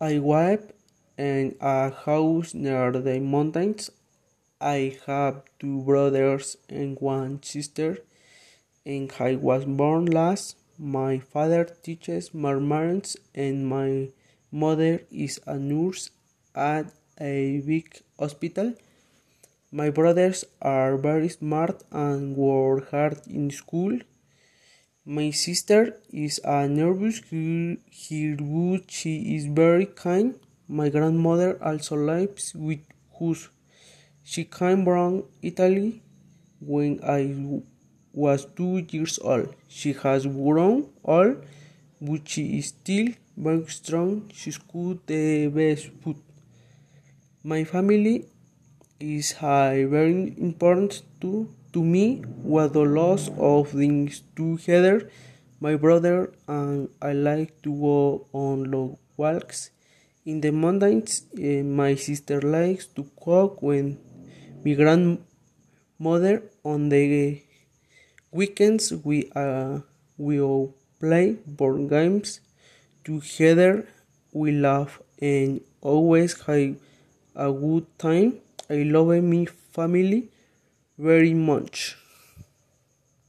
I live in a house near the mountains. I have two brothers and one sister, and I was born last. My father teaches mathematics, and my mother is a nurse at a big hospital. My brothers are very smart and work hard in school. My sister is a nervous girl, but she is very kind. My grandmother also lives with us. She came from Italy when I was two years old. She has grown old, but she is still very strong. She cooks the best food. My family is very important to, to me. was the loss of things together, my brother and I like to go on long walks in the mountains. Uh, my sister likes to cook when my grandmother on the weekends we uh, will play board games together. We laugh and always have a good time. I love my family very much.